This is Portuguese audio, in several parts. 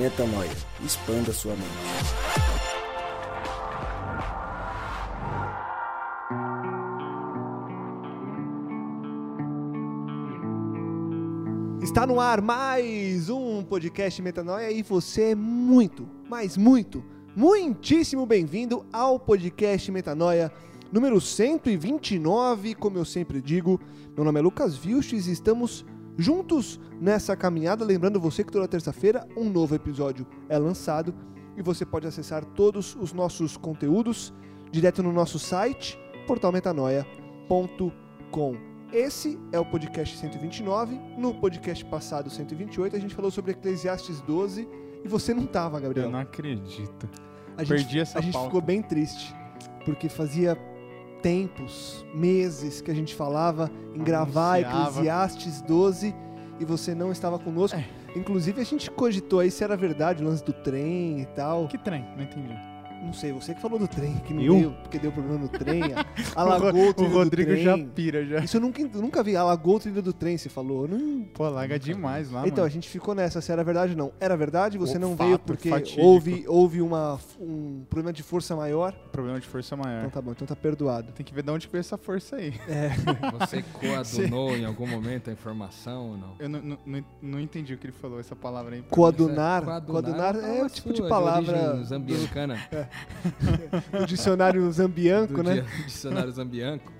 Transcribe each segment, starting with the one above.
Metanoia. Expanda sua mente. Está no ar mais um podcast Metanoia e você é muito, mas muito, muitíssimo bem-vindo ao podcast Metanoia número 129. Como eu sempre digo, meu nome é Lucas Vilches e estamos juntos nessa caminhada. Lembrando você que toda terça-feira um novo episódio é lançado e você pode acessar todos os nossos conteúdos direto no nosso site portalmetanoia.com. Esse é o podcast 129. No podcast passado, 128, a gente falou sobre Eclesiastes 12 e você não tava, Gabriel. Eu não acredito. A gente, Perdi essa A gente pauta. ficou bem triste, porque fazia tempos, meses que a gente falava em gravar Anunciava. Eclesiastes 12 e você não estava conosco. É. Inclusive a gente cogitou aí se era verdade o lance do trem e tal. Que trem? Não entendi. Não sei, você que falou do trem, que não Eu? deu, porque deu problema no trem, alagou o o trilho Rodrigo do trem. já pira já. Isso eu nunca, nunca vi, alagou o trilho do trem, você falou. Não... Pô, larga demais lá, Então, a mano. gente ficou nessa, se era verdade ou não. Era verdade, você O não fato veio porque fatídico. houve, houve uma, um problema de força maior. Problema de força maior. Então tá bom, então tá perdoado. Tem que ver de onde veio essa força aí. É, Você coadunou em algum momento a informação ou não? Eu não, não, não- não entendi o que ele falou, essa palavra aí. coadunar. Coadunar Coadunar é o tipo de sua, palavra origem zambiancana, do dicionário zambianco, do né? dia- dicionário zambianco.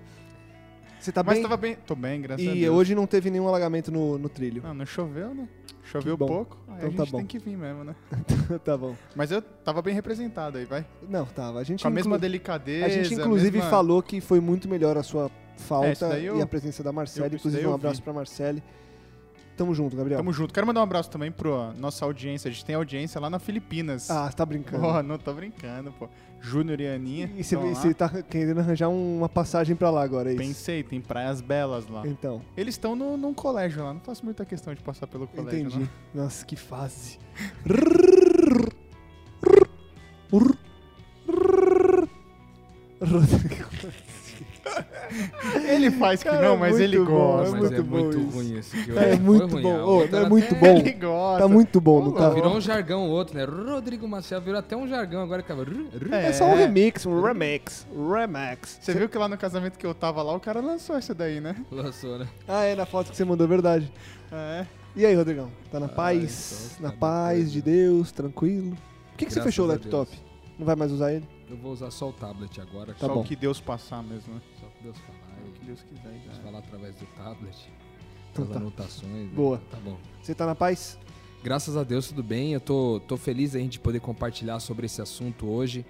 Você tá Mas bem? tava bem. Tô bem, graças a E Deus. hoje não teve nenhum alagamento no, no trilho. Não, não choveu, né? Choveu bom. pouco. Aí Então a tá gente bom. tem que vir mesmo, né? tá bom. Mas eu tava bem representado aí, vai. Não, tava. A gente, Com a mesma delicadeza. a gente inclusive mesma- falou que foi muito melhor a sua É, falta eu- e a presença da Marcele. Inclusive, um abraço pra Marcele. Tamo junto, Gabriel. Tamo junto. Quero mandar um abraço também pra nossa audiência. A gente tem audiência lá na Filipinas. Ah, você tá brincando. Pô, não tô brincando, pô. Júnior e Aninha. E você tá querendo arranjar uma passagem pra lá agora, é isso? Pensei, tem praias belas lá. Então, Eles estão num colégio lá, não faço muita questão de passar pelo colégio, entendi. não. Nossa, que fase. Ele faz que Cara, não, mas muito ele bom, gosta. é Mas muito é bom muito isso. ruim esse que É Foi muito ruim, bom. não é muito até- bom. Ele gosta. Tá muito bom, não tá? Virou um jargão outro, né? Rodrigo Maciel virou até um jargão agora que É. É só um remix, um remix. Remix. Você viu que lá no casamento que eu tava lá, o cara lançou essa daí, né? lançou, né? Ah, é na foto que você mandou, verdade. É. E aí, Rodrigão? Tá na Ah, paz? então na tá paz beleza. de Deus, tranquilo? Por que, que você fechou o laptop? Deus. Não vai mais usar ele? Eu vou usar só o tablet agora. Tá Só bom. o que Deus passar mesmo, né? Só que Deus falar. O que Deus quiser. Vou falar através do tablet. Então das tá. anotações. né? Boa. Tá bom. Você tá na paz? Graças a Deus, tudo bem. Eu tô, tô feliz da gente poder compartilhar sobre esse assunto hoje.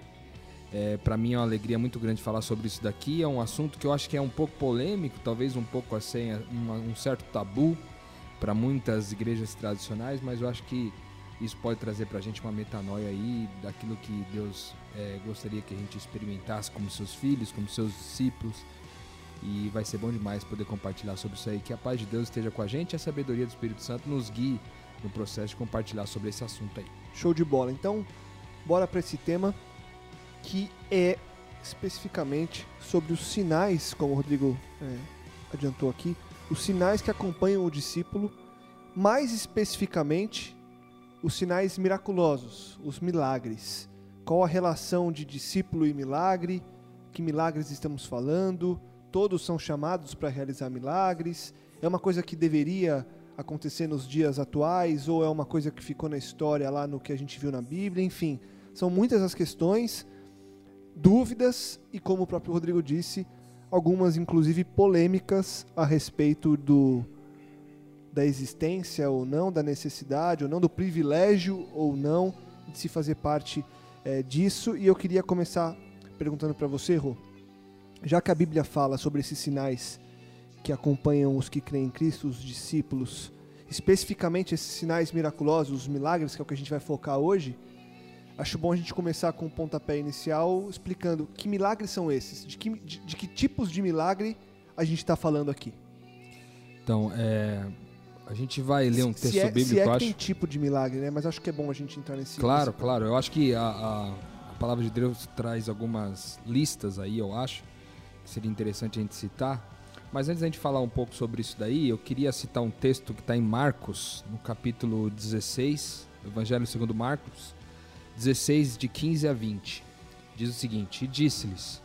É, para mim é uma alegria muito grande falar sobre isso daqui. É um assunto que eu acho que é um pouco polêmico, talvez um pouco assim, uma- um certo tabu para muitas igrejas tradicionais, mas eu acho que isso pode trazer para a gente uma metanoia aí daquilo que Deus é, gostaria que a gente experimentasse como seus filhos, como seus discípulos. E vai ser bom demais poder compartilhar sobre isso aí. Que a paz de Deus esteja com a gente e a sabedoria do Espírito Santo nos guie no processo de compartilhar sobre esse assunto aí. Show de bola. Então, bora para esse tema que é especificamente sobre os sinais, como o Rodrigo é, adiantou aqui, os sinais que acompanham o discípulo, mais especificamente os sinais miraculosos, os milagres. Qual a relação de discípulo e milagre? Que milagres estamos falando? Todos são chamados para realizar milagres? É uma coisa que deveria acontecer nos dias atuais ou é uma coisa que ficou na história lá no que a gente viu na Bíblia? Enfim, são muitas as questões, dúvidas e, como o próprio Rodrigo disse, algumas inclusive polêmicas a respeito do da existência ou não, da necessidade ou não, do privilégio ou não de se fazer parte eh, disso. E eu queria começar perguntando para você, Rô, já que a Bíblia fala sobre esses sinais que acompanham os que creem em Cristo, os discípulos, especificamente esses sinais miraculosos, os milagres, que é o que a gente vai focar hoje, acho bom a gente começar com um pontapé inicial explicando que milagres são esses, de que, de, de que tipos de milagre a gente está falando aqui. Então, é, a gente vai ler um Se- texto se é, bíblico, se é eu que acho. tem tipo de milagre, né? Mas acho que é bom a gente entrar nesse. Claro, nesse- claro. Eu acho que a, a, a palavra de Deus traz algumas listas aí, eu acho, seria interessante a gente citar. Mas antes da gente falar um pouco sobre isso daí, eu queria citar um texto que está em Marcos, no capítulo 16, Evangelho segundo Marcos 16, de 15 a 20. Diz o seguinte: E disse-lhes: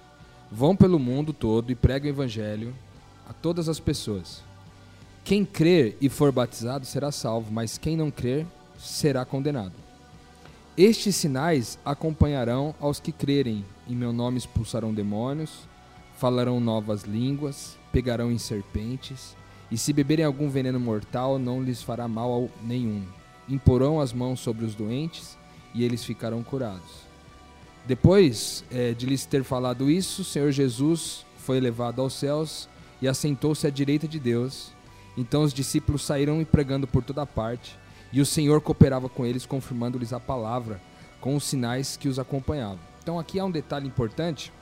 Vão pelo mundo todo e preguem o Evangelho a todas as pessoas. Quem crer e for batizado será salvo, mas quem não crer será condenado. Estes sinais acompanharão aos que crerem. Em meu nome expulsarão demônios, falarão novas línguas, pegarão em serpentes, e se beberem algum veneno mortal, não lhes fará mal nenhum. Imporão as mãos sobre os doentes e eles ficarão curados. Depois é, de lhes ter falado isso, o Senhor Jesus foi levado aos céus e assentou-se à direita de Deus. Então os discípulos saíram pregando por toda parte, e o Senhor cooperava com eles, confirmando-lhes a palavra com os sinais que os acompanhavam. Então aqui há um detalhe importante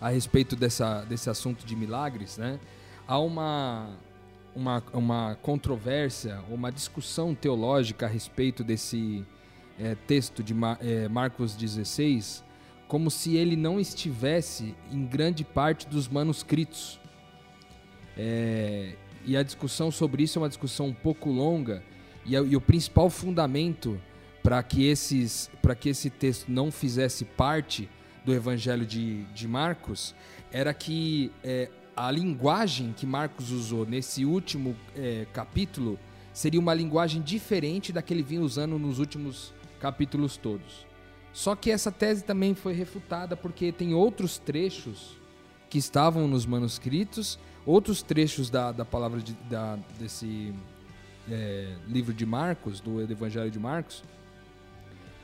a respeito dessa, desse assunto de milagres, né? Há uma, uma, uma controvérsia, uma discussão teológica a respeito desse é, texto de Mar, é, Marcos 16, como se ele não estivesse em grande parte dos manuscritos. É, e a discussão sobre isso é uma discussão um pouco longa, e, e o principal fundamento para que, esses, que esse texto não fizesse parte do Evangelho de, de Marcos era que é, a linguagem que Marcos usou nesse último é, capítulo seria uma linguagem diferente da que ele vinha usando nos últimos capítulos todos. Só que essa tese também foi refutada porque tem outros trechos que estavam nos manuscritos, outros trechos da, da palavra de, da, desse é, livro de Marcos, do Evangelho de Marcos,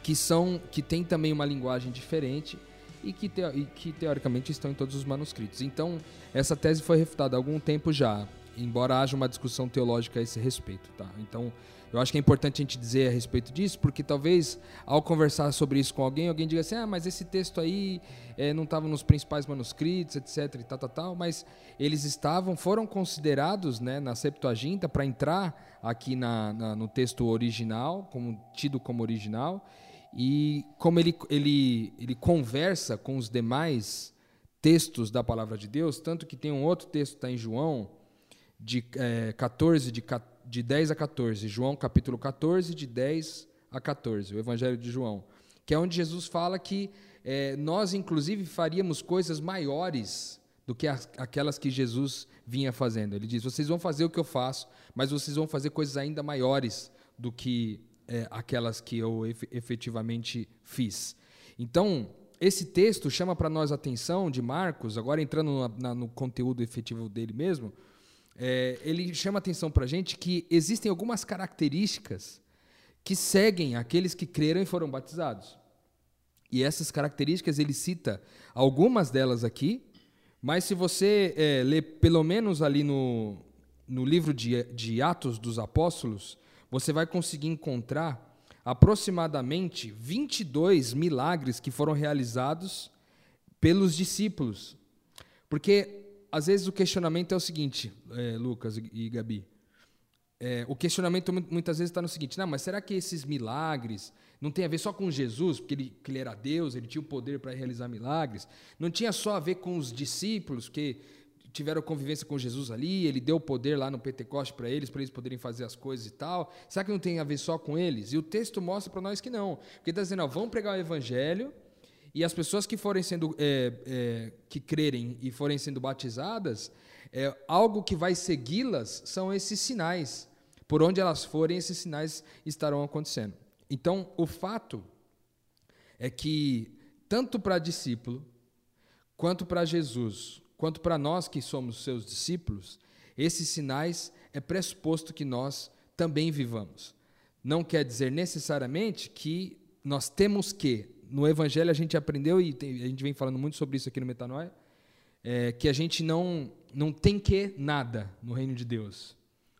que são que tem também uma linguagem diferente e que, e que teoricamente estão em todos os manuscritos. Então, essa tese foi refutada há algum tempo já, embora haja uma discussão teológica a esse respeito. Tá? Então, eu acho que é importante a gente dizer a respeito disso, porque talvez ao conversar sobre isso com alguém, alguém diga assim: ah, mas esse texto aí é, não estava nos principais manuscritos, etc. e tal, tal, tal. Mas eles estavam, foram considerados né, na Septuaginta para entrar aqui na, na, no texto original, como tido como original. E como ele, ele, ele conversa com os demais textos da palavra de Deus, tanto que tem um outro texto, está em João, de é, 14, de, de 10 a 14. João capítulo 14, de 10 a 14, o Evangelho de João. Que é onde Jesus fala que é, nós, inclusive, faríamos coisas maiores do que as, aquelas que Jesus vinha fazendo. Ele diz: vocês vão fazer o que eu faço, mas vocês vão fazer coisas ainda maiores do que é, aquelas que eu efetivamente fiz. Então, esse texto chama para nós a atenção de Marcos, agora entrando na, na, no conteúdo efetivo dele mesmo, é, ele chama atenção para a gente que existem algumas características que seguem aqueles que creram e foram batizados. E essas características ele cita algumas delas aqui, mas se você é, ler pelo menos ali no, no livro de, de Atos dos Apóstolos, você vai conseguir encontrar aproximadamente 22 milagres que foram realizados pelos discípulos. Porque às vezes o questionamento é o seguinte, é, Lucas e Gabi. É, o questionamento muitas vezes está no seguinte: não, mas será que esses milagres não tem a ver só com Jesus, porque ele, ele era Deus, ele tinha o poder para realizar milagres? Não tinha só a ver com os discípulos, que tiveram convivência com Jesus ali, ele deu poder lá no Pentecoste para eles, para eles poderem fazer as coisas e tal. Será que não tem a ver só com eles? E o texto mostra para nós que não. Porque está dizendo, ó, vão pregar o evangelho e as pessoas que forem sendo, é, é, que crerem e forem sendo batizadas, é, algo que vai segui-las são esses sinais. Por onde elas forem, esses sinais estarão acontecendo. Então, o fato é que, tanto para discípulo, quanto para Jesus, quanto para nós que somos seus discípulos, esses sinais é pressuposto que nós também vivamos. Não quer dizer necessariamente que nós temos que, no Evangelho a gente aprendeu, e a gente vem falando muito sobre isso aqui no Metanoia, é, que a gente não, não tem que nada no reino de Deus.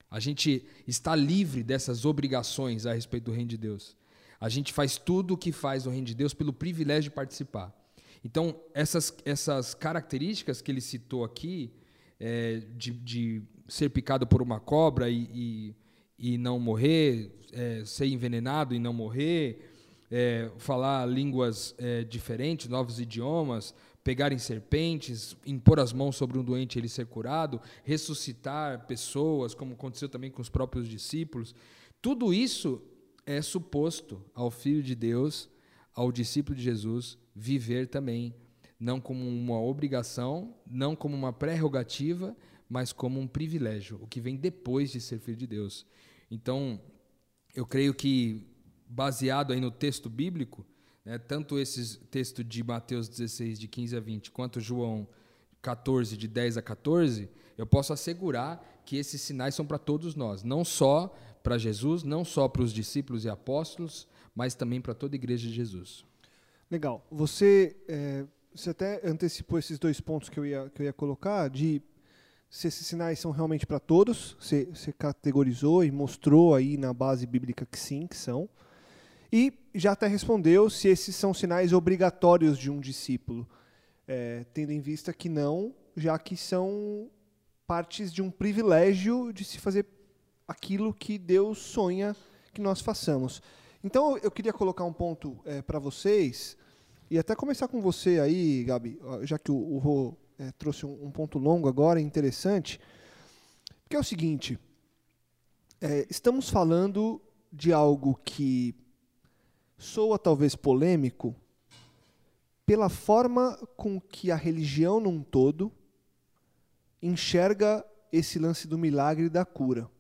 A gente está livre dessas obrigações a respeito do reino de Deus. A gente faz tudo o que faz no reino de Deus pelo privilégio de participar. Então, essas, essas características que ele citou aqui, é, de, de, ser picado por uma cobra e, e, e não morrer, é, ser envenenado e não morrer, é, falar línguas é, diferentes, novos idiomas, pegarem serpentes, impor as mãos sobre um doente e ele ser curado, ressuscitar pessoas, como aconteceu também com os próprios discípulos. Tudo isso é suposto ao Filho de Deus, ao discípulo de Jesus, viver também, não como uma obrigação, não como uma prerrogativa, mas como um privilégio, o que vem depois de ser filho de Deus. Então, eu creio que, baseado aí no texto bíblico, né, tanto esse texto de Mateus 16, de 15 a 20, quanto João 14, de 10 a 14, eu posso assegurar que esses sinais são para todos nós, não só para Jesus, não só para os discípulos e apóstolos, mas também para toda a igreja de Jesus. Legal. Você, é, você até antecipou esses dois pontos que eu ia, que eu ia colocar, de se esses sinais são realmente para todos, você, você categorizou e mostrou aí na base bíblica que sim, que são. E já até respondeu se esses são sinais obrigatórios de um discípulo, é, tendo em vista que não, já que são partes de um privilégio de se fazer aquilo que Deus sonha que nós façamos. Então eu queria colocar um ponto é, para vocês, e até começar com você aí, Gabi, já que o, o Rô é, trouxe um, um, ponto longo agora, interessante, que é o seguinte: é, estamos falando de algo que soa talvez polêmico pela forma com que a religião num todo enxerga esse lance do milagre e da cura.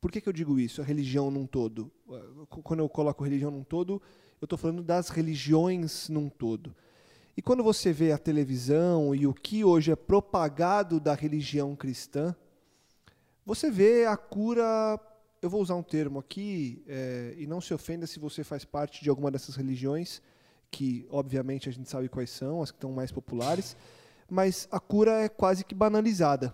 Por que, que eu digo isso? A religião num todo. Quando eu coloco religião num todo, eu estou falando das religiões num todo. E quando você vê a televisão e o que hoje é propagado da religião cristã, você vê a cura. Eu vou usar um termo aqui, é, e não se ofenda se você faz parte de alguma dessas religiões, que obviamente a gente sabe quais são, as que estão mais populares, mas a cura é quase que banalizada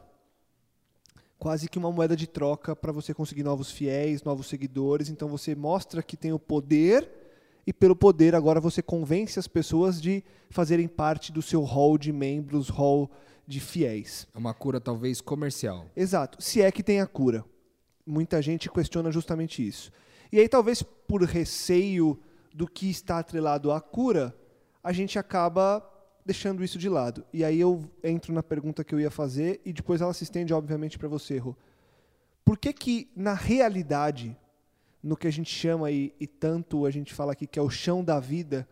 quase que uma moeda de troca para você conseguir novos fiéis, novos seguidores. Então você mostra que tem o poder e pelo poder agora você convence as pessoas de fazerem parte do seu hall de membros, hall de fiéis. É uma cura talvez comercial. Exato, se é que tem a cura. Muita gente questiona justamente isso. E aí talvez por receio do que está atrelado à cura, a gente acaba deixando isso de lado. E aí eu entro na pergunta que eu ia fazer e depois ela se estende, obviamente, para você, Rô. Por que que, na realidade, no que a gente chama e, e tanto a gente fala aqui que é o chão da vida,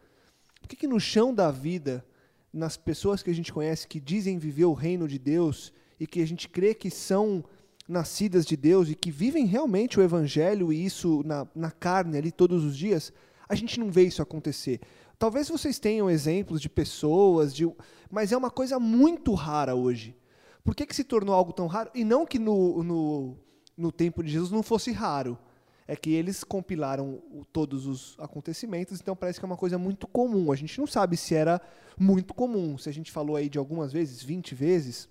por que que no chão da vida, nas pessoas que a gente conhece que dizem viver o reino de Deus e que a gente crê que são nascidas de Deus e que vivem realmente o evangelho e isso na, na carne ali todos os dias, a gente não vê isso acontecer. Talvez vocês tenham exemplos de pessoas, de, mas é uma coisa muito rara hoje. Por que, que se tornou algo tão raro? E não que no, no, no tempo de Jesus não fosse raro. É que eles compilaram todos os acontecimentos, então parece que é uma coisa muito comum. A gente não sabe se era muito comum. Se a gente falou aí de algumas vezes, 20 vezes,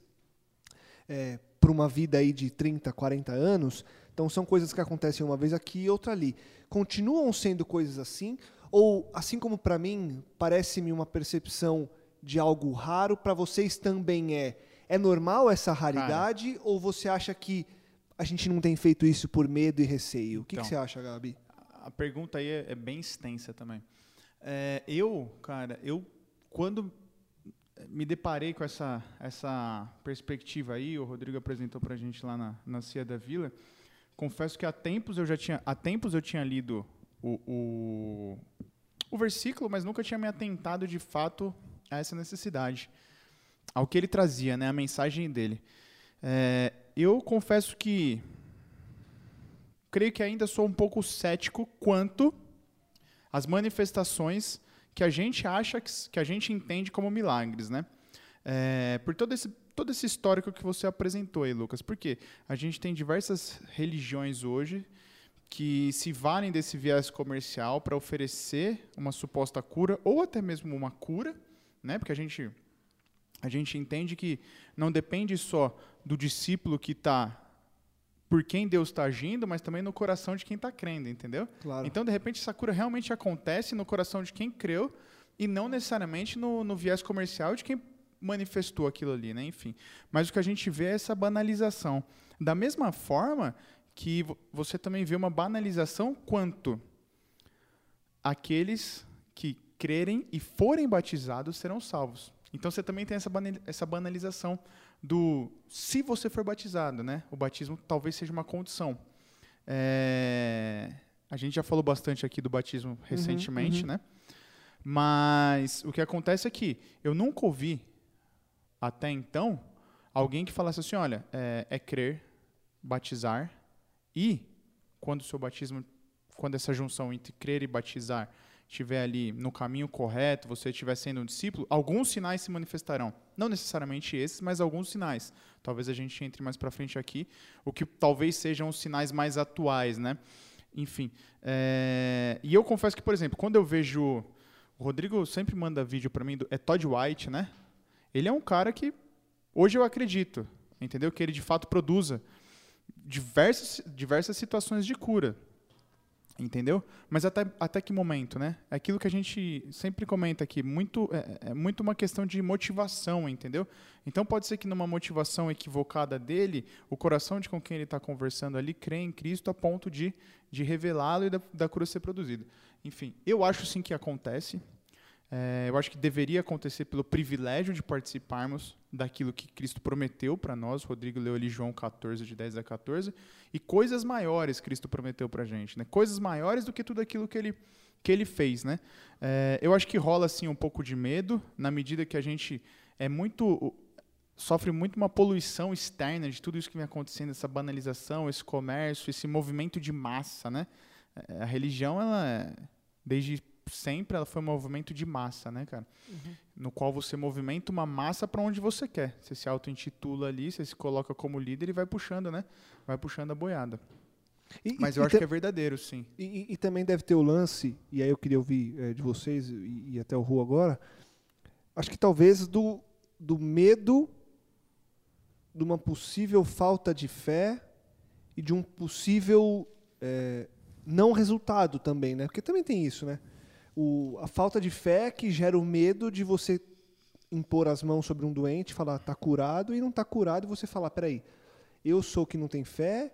é, para uma vida aí de 30, 40 anos, então são coisas que acontecem uma vez aqui e outra ali. Continuam sendo coisas assim, ou, assim como para mim, parece-me uma percepção de algo raro, para vocês também é? É normal essa raridade Cara, ou você acha que a gente não tem feito isso por medo e receio? O que, então, que você acha, Gabi? A pergunta aí é, é bem extensa também. É, eu, cara, eu quando me deparei com essa, essa perspectiva aí, o Rodrigo apresentou para a gente lá na, na Cia da Vila, confesso que há tempos eu já tinha, há tempos eu tinha lido o, o, o versículo, mas nunca tinha me atentado de fato a essa necessidade, ao que ele trazia, né, a mensagem dele. É, eu confesso que creio que ainda sou um pouco cético quanto às manifestações que a gente acha que, que a gente entende como milagres, né? É, por todo esse todo esse histórico que você apresentou aí, Lucas. Porque a gente tem diversas religiões hoje que se valem desse viés comercial para oferecer uma suposta cura ou até mesmo uma cura, né? Porque a gente a gente entende que não depende só do discípulo que está por quem Deus está agindo, mas também no coração de quem está crendo, entendeu? Claro. Então, de repente, essa cura realmente acontece no coração de quem creu e não necessariamente no, no viés comercial de quem manifestou aquilo ali, né? Enfim. Mas o que a gente vê é essa banalização. Da mesma forma que você também vê uma banalização quanto aqueles que crerem e forem batizados serão salvos. Então você também tem essa banalização do se você for batizado, né? O batismo talvez seja uma condição. É... A gente já falou bastante aqui do batismo recentemente, uhum. né? Mas o que acontece é que eu nunca ouvi, até então, alguém que falasse assim: olha, é, é crer, batizar, e quando o seu batismo, quando essa junção entre crer e batizar estiver ali no caminho correto, você estiver sendo um discípulo, alguns sinais se manifestarão. Não necessariamente esses, mas alguns sinais. Talvez a gente entre mais para frente aqui, o que talvez sejam os sinais mais atuais, né? Enfim. É... E eu confesso que, por exemplo, quando eu vejo. O Rodrigo sempre manda vídeo para mim, do... é Todd White, né? Ele é um cara que hoje eu acredito, entendeu? Que ele de fato produza diversas, diversas situações de cura. Entendeu? Mas até, até que momento, né? É aquilo que a gente sempre comenta aqui, muito, é, é muito uma questão de motivação, entendeu? Então pode ser que numa motivação equivocada dele, o coração de com quem ele está conversando ali crê em Cristo a ponto de, de revelá-lo e da, da cura ser produzida. Enfim, eu acho sim que acontece. É, eu acho que deveria acontecer pelo privilégio de participarmos daquilo que Cristo prometeu para nós. Rodrigo leu ali João 14, de 10 a 14. E coisas maiores Cristo prometeu para a gente. Né? Coisas maiores do que tudo aquilo que ele, que ele fez. Né? É, eu acho que rola assim, um pouco de medo, na medida que a gente é muito sofre muito uma poluição externa de tudo isso que vem acontecendo, essa banalização, esse comércio, esse movimento de massa, né? É, a religião, ela, é, desde sempre ela foi um movimento de massa, né, cara? Uhum. No qual você movimenta uma massa para onde você quer. Você se auto-intitula ali, você se coloca como líder e vai puxando, né? Vai puxando a boiada. E, Mas eu acho que é verdadeiro, sim. E, e, também deve ter o lance, e aí eu queria ouvir é, de vocês e, e, até o Ru agora, acho que talvez do, do medo de uma possível falta de fé e de um possível é, não resultado também, né? Porque também tem isso, né? O, a falta de fé que gera o medo de você impor as mãos sobre um doente, falar está curado e não está curado e você falar, peraí, eu sou que não tem fé,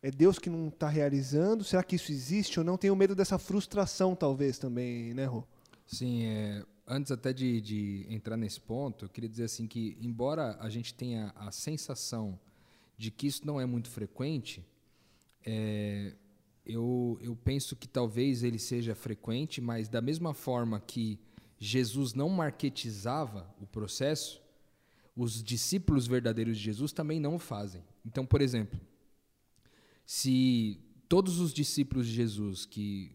é Deus que não está realizando, será que isso existe ou não? Tenho medo dessa frustração talvez também, né, Rô? Sim, é, antes até de, de entrar nesse ponto, eu queria dizer assim que, embora a gente tenha a sensação de que isso não é muito frequente, é, eu, eu penso que talvez ele seja frequente, mas da mesma forma que Jesus não marketizava o processo, os discípulos verdadeiros de Jesus também não o fazem. Então, por exemplo, se todos os discípulos de Jesus que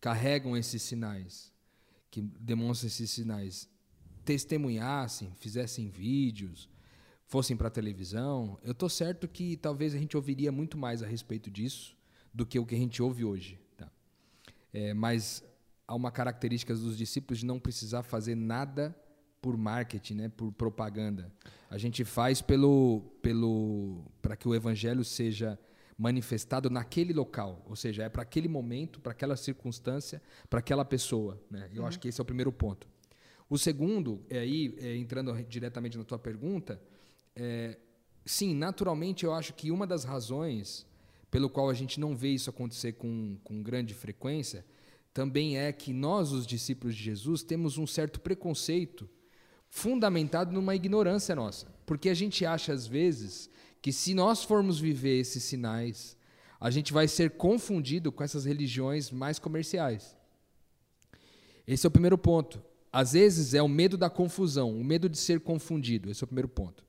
carregam esses sinais, que demonstram esses sinais, testemunhassem, fizessem vídeos, fossem para a televisão, eu estou certo que talvez a gente ouviria muito mais a respeito disso do que o que a gente ouve hoje. Tá? É, mas há uma característica dos discípulos de não precisar fazer nada por marketing, né, por propaganda. A gente faz pelo, pelo, para que o evangelho seja manifestado naquele local, ou seja, é para aquele momento, para aquela circunstância, para aquela pessoa. Né? Eu uhum. acho que esse é o primeiro ponto. O segundo, é aí é, entrando diretamente na tua pergunta, é, sim, naturalmente eu acho que uma das razões pelo qual a gente não vê isso acontecer com, com grande frequência, também é que nós, os discípulos de Jesus, temos um certo preconceito fundamentado numa ignorância nossa. Porque a gente acha, às vezes, que se nós formos viver esses sinais, a gente vai ser confundido com essas religiões mais comerciais. Esse é o primeiro ponto. Às vezes é o medo da confusão, o medo de ser confundido. Esse é o primeiro ponto.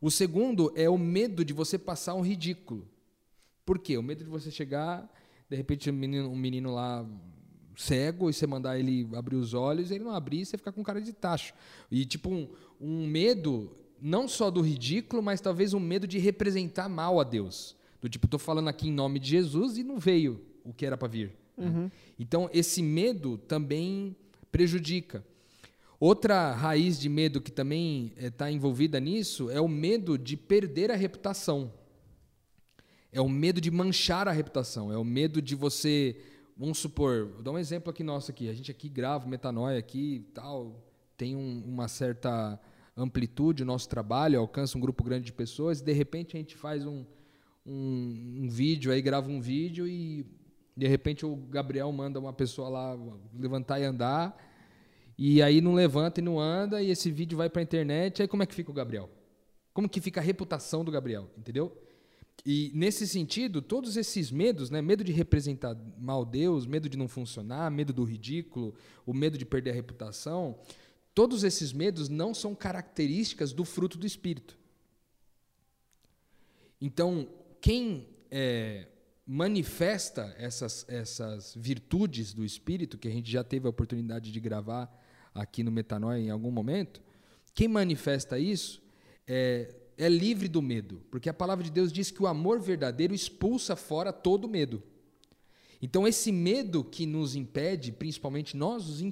O segundo é o medo de você passar um ridículo. Por quê? O medo de você chegar, de repente, um menino, um menino lá cego e você mandar ele abrir os olhos, ele não abrir e você ficar com cara de tacho. E tipo um, um medo não só do ridículo, mas talvez um medo de representar mal a Deus. Do tipo, estou falando aqui em nome de Jesus e não veio o que era para vir. Uhum. Então, esse medo também prejudica. Outra raiz de medo que também está eh, envolvida nisso é o medo de perder a reputação. É o medo de manchar a reputação, é o medo de você, vamos supor, vou dar um exemplo aqui nosso aqui, a gente aqui grava metanoia aqui tal, tem um, uma certa amplitude o nosso trabalho, alcança um grupo grande de pessoas, e de repente a gente faz um, um, um vídeo aí, grava um vídeo e de repente o Gabriel manda uma pessoa lá levantar e andar, e aí não levanta e não anda, e esse vídeo vai para a internet, aí como é que fica o Gabriel? Como que fica a reputação do Gabriel, entendeu? E nesse sentido, todos esses medos, né, medo de representar mal Deus, medo de não funcionar, medo do ridículo, o medo de perder a reputação, todos esses medos não são características do fruto do Espírito. Então, quem é, manifesta essas, essas virtudes do Espírito, que a gente já teve a oportunidade de gravar aqui no Metanoia em algum momento, quem manifesta isso é, é livre do medo, porque a palavra de Deus diz que o amor verdadeiro expulsa fora todo medo. Então, esse medo que nos impede, principalmente nós, os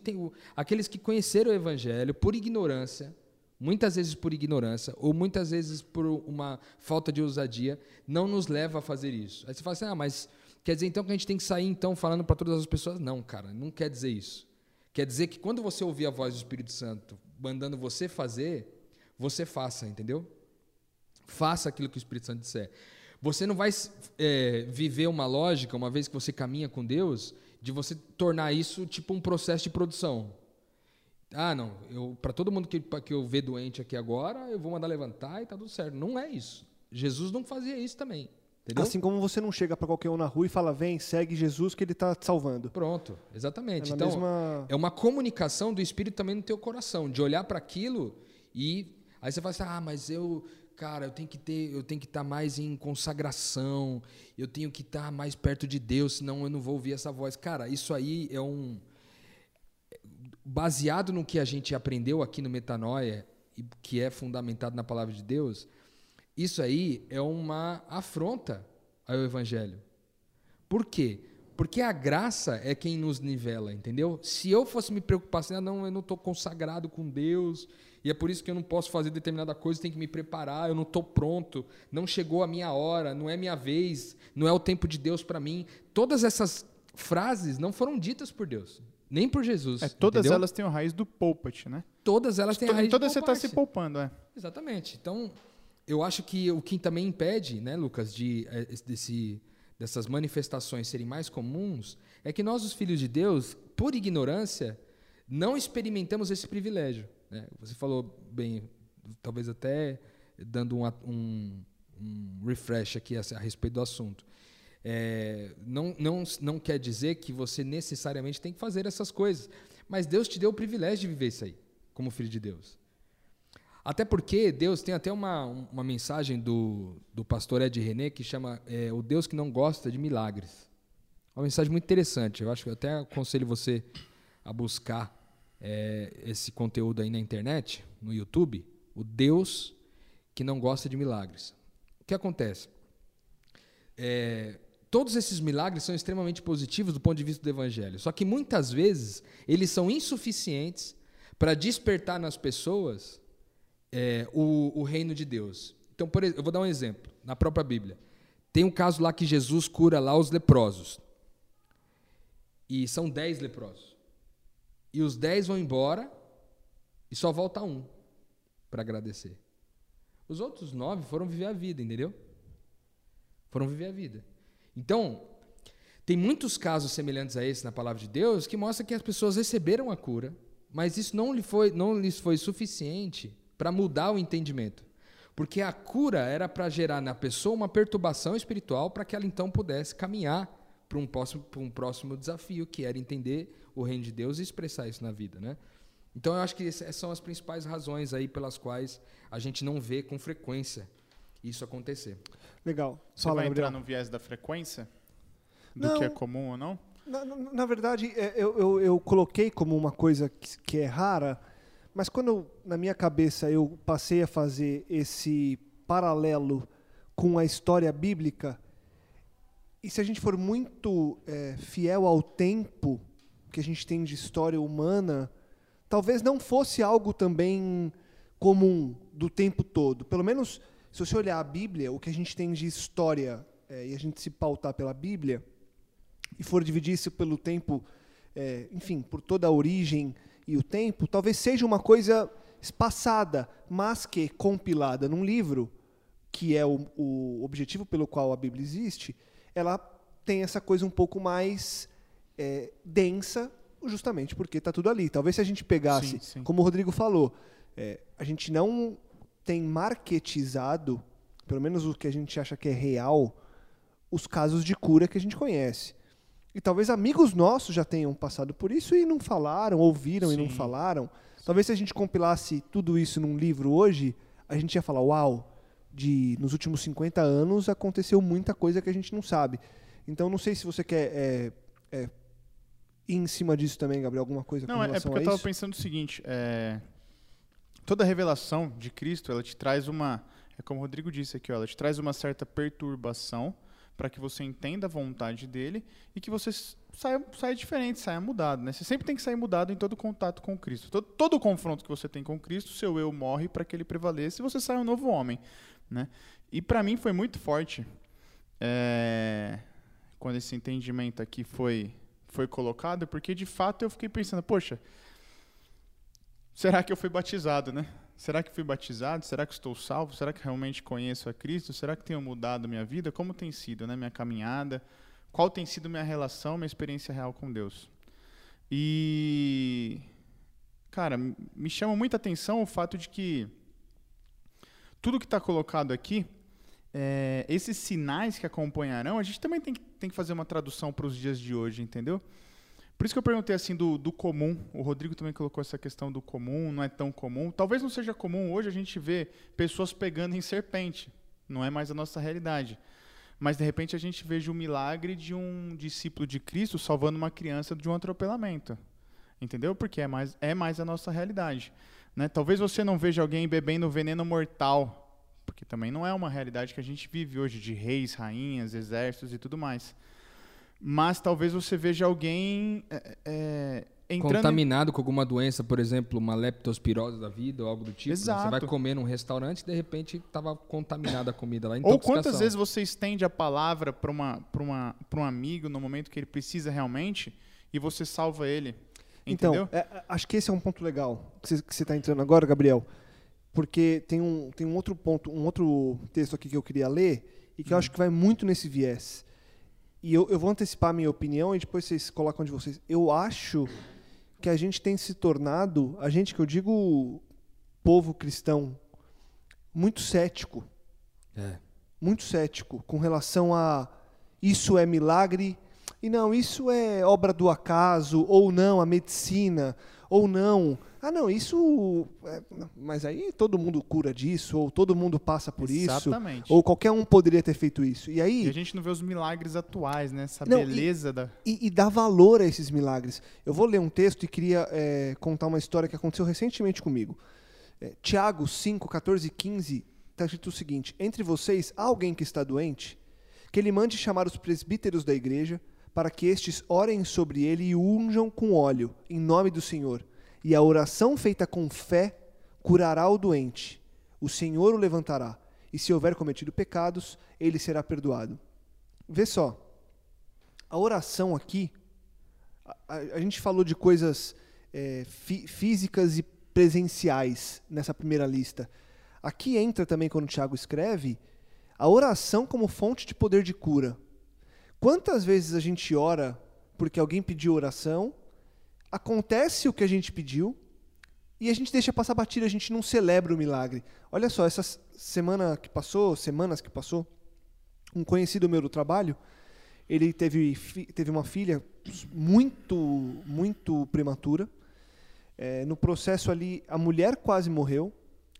aqueles que conheceram o Evangelho por ignorância, muitas vezes por ignorância, ou muitas vezes por uma falta de ousadia, não nos leva a fazer isso. Aí você fala assim: ah, mas quer dizer então que a gente tem que sair então falando para todas as pessoas? Não, cara, não quer dizer isso. Quer dizer que quando você ouvir a voz do Espírito Santo mandando você fazer, você faça, entendeu? Faça aquilo que o Espírito Santo disser. Você não vai é, viver uma lógica, uma vez que você caminha com Deus, de você tornar isso tipo um processo de produção. Ah, não, para todo mundo que, que eu ver doente aqui agora, eu vou mandar levantar e tá tudo certo. Não é isso. Jesus não fazia isso também. Entendeu? Assim como você não chega para qualquer um na rua e fala, vem, segue Jesus que ele está te salvando. Pronto, exatamente. É então, mesma... é uma comunicação do Espírito também no teu coração, de olhar para aquilo e aí você fala assim, ah, mas eu, cara, eu tenho que ter, eu tenho que estar tá mais em consagração, eu tenho que estar tá mais perto de Deus, senão eu não vou ouvir essa voz. Cara, isso aí é um baseado no que a gente aprendeu aqui no Metanoia, que é fundamentado na palavra de Deus, isso aí é uma afronta ao Evangelho. Por quê? Porque a graça é quem nos nivela, entendeu? Se eu fosse me preocupar assim, ah, não, eu não estou consagrado com Deus, e é por isso que eu não posso fazer determinada coisa, tenho que me preparar, eu não estou pronto, não chegou a minha hora, não é minha vez, não é o tempo de Deus para mim. Todas essas frases não foram ditas por Deus. Nem por Jesus. É, todas entendeu? elas têm o raiz do poupa-te, né? Todas elas têm a raiz Todas você está se poupando, é. Exatamente. Então, eu acho que o que também impede, né, Lucas, de, é, desse, dessas manifestações serem mais comuns, é que nós, os filhos de Deus, por ignorância, não experimentamos esse privilégio. Né? Você falou bem, talvez até dando um, um, um refresh aqui a, a respeito do assunto. É, não, não, não quer dizer que você necessariamente tem que fazer essas coisas. Mas Deus te deu o privilégio de viver isso aí, como filho de Deus. Até porque Deus tem até uma, uma mensagem do, do pastor Ed René que chama é, O Deus que não gosta de milagres. Uma mensagem muito interessante. Eu acho que eu até aconselho você a buscar é, esse conteúdo aí na internet, no YouTube. O Deus que não gosta de milagres. O que acontece? É, todos esses milagres são extremamente positivos do ponto de vista do evangelho. Só que muitas vezes eles são insuficientes para despertar nas pessoas é, o, o, reino de Deus. Então, por, eu vou dar um exemplo na própria Bíblia. Tem um caso lá que Jesus cura lá os leprosos. E são dez leprosos. E os dez vão embora e só volta um para agradecer. Os outros nove foram viver a vida, entendeu? Foram viver a vida. Então, tem muitos casos semelhantes a esse na palavra de Deus que mostra que as pessoas receberam a cura, mas isso não, lhe foi, não lhes foi suficiente para mudar o entendimento. Porque a cura era para gerar na pessoa uma perturbação espiritual para que ela então pudesse caminhar para um, próximo, um próximo desafio, que era entender o reino de Deus e expressar isso na vida. Né? Então eu acho que essas são as principais razões aí pelas quais a gente não vê com frequência isso acontecer. Legal. Você Fala, vai Gabriel. entrar no viés da frequência? Do não, que é comum ou não? Na, na verdade, é, eu, eu, eu, coloquei como uma coisa que, que é rara, mas quando eu, na minha cabeça eu passei a fazer esse paralelo com a história bíblica, e se a gente for muito é, fiel ao tempo que a gente tem de história humana, talvez não fosse algo também comum do tempo todo. Pelo menos se você olhar a Bíblia, o que a gente tem de história é, e a gente se pautar pela Bíblia, e for dividir isso pelo tempo, é, enfim, por toda a origem e o tempo, talvez seja uma coisa espaçada, mas que compilada num livro, que é o, o objetivo pelo qual a Bíblia existe, ela tem essa coisa um pouco mais é, densa, justamente porque está tudo ali. Talvez se a gente pegasse, sim, sim. como o Rodrigo falou, é, a gente não tem marketizado pelo menos o que a gente acha que é real, os casos de cura que a gente conhece. E talvez amigos nossos já tenham passado por isso e não falaram, ouviram e não Sim. falaram. Talvez se a gente compilasse tudo isso num livro hoje, a gente ia falar, uau, de nos últimos 50 anos aconteceu muita coisa que a gente não sabe. Então não sei se você quer é, é, ir em cima disso também, Gabriel, alguma coisa Não, com é, é relação porque eu estava pensando o seguinte: é, toda revelação de Cristo, ela te traz uma. É como o Rodrigo disse aqui, ó, ela te traz uma certa perturbação para que você entenda a vontade dele e que você saia, saia diferente, saia mudado. Né? Você sempre tem que sair mudado em todo contato com Cristo. Todo, todo confronto que você tem com Cristo, seu eu morre para que ele prevaleça e você sai um novo homem. Né? E para mim foi muito forte é, quando esse entendimento aqui foi, foi colocado, porque de fato eu fiquei pensando, poxa, será que eu fui batizado, né? Será que fui batizado? Será que estou salvo? Será que realmente conheço a Cristo? Será que tenho mudado minha vida? Como tem sido, né, minha caminhada? Qual tem sido minha relação, minha experiência real com Deus? E cara, me chama muita atenção o fato de que tudo que está colocado aqui, é, esses sinais que acompanharão, a gente também tem que, tem que fazer uma tradução para os dias de hoje, entendeu? Por isso que eu perguntei assim do, do comum. O Rodrigo também colocou essa questão do comum, não é tão comum. Talvez não seja comum hoje a gente ver pessoas pegando em serpente. Não é mais a nossa realidade. Mas de repente a gente veja o milagre de um discípulo de Cristo salvando uma criança de um atropelamento. Entendeu? Porque é mais, é mais a nossa realidade. Né? Talvez você não veja alguém bebendo veneno mortal, porque também não é uma realidade que a gente vive hoje de reis, rainhas, exércitos e tudo mais. Mas talvez você veja alguém é, é, entrando em- Contaminado com alguma doença, por exemplo, uma leptospirose da vida ou algo do tipo. né? Você vai Exato. comer num restaurante e de repente estava contaminada a comida lá. Ou quantas vezes você estende a palavra para uma, pra uma, pra um amigo no momento que ele precisa realmente e você salva ele. Entendeu? Então, é, é, acho que esse é um ponto legal que você está entrando agora, Gabriel. Porque tem um, tem um outro ponto, um outro texto aqui que eu queria ler e que eu acho que vai muito nesse viés. E eu, eu vou antecipar a minha opinião e depois vocês colocam de vocês. Eu acho que a gente tem se tornado, a gente que eu digo povo cristão, muito cético. É. Muito cético com relação a isso é milagre e não, isso é obra do acaso, ou não, a medicina, ou não. Ah, não, isso. é, mas aí todo mundo cura disso, ou todo mundo passa por isso, Exatamente. ou qualquer um poderia ter feito isso. E aí. E a gente não vê os milagres atuais, né? Essa Não, e- beleza da. e, e dá valor a esses milagres. Eu vou ler um texto e queria é, contar uma história que aconteceu recentemente comigo. É, Tiago 5, 14 e 15 está escrito o seguinte: Entre vocês há alguém que está doente? Que ele mande chamar os presbíteros da igreja, para que estes orem sobre ele e unjam com óleo, em nome do Senhor. E a oração feita com fé curará o doente. O Senhor o levantará. E se houver cometido pecados, ele será perdoado. Vê só. A oração aqui, a, a- gente falou de coisas é, fí- físicas e presenciais nessa primeira lista. Aqui entra também, quando o Tiago escreve, a oração como fonte de poder de cura. Quantas vezes a gente ora porque alguém pediu oração, acontece o que a gente pediu e a gente deixa passar batida, a gente não celebra o milagre. Olha só, essa semana que passou, semanas que passou, um conhecido meu do trabalho, ele teve, teve uma filha muito, muito prematura. É, no processo ali, a mulher quase morreu,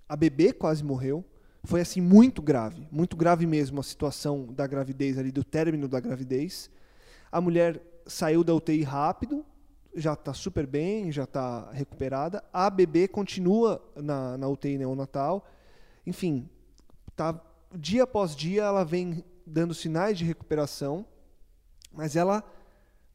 a bebê quase morreu. Foi assim muito grave, muito grave mesmo a situação da gravidez ali, do término da gravidez. A mulher saiu da UTI rápido, já está super bem, já está recuperada. A bebê continua na, na UTI neonatal. Enfim, tá, dia após dia ela vem dando sinais de recuperação, mas ela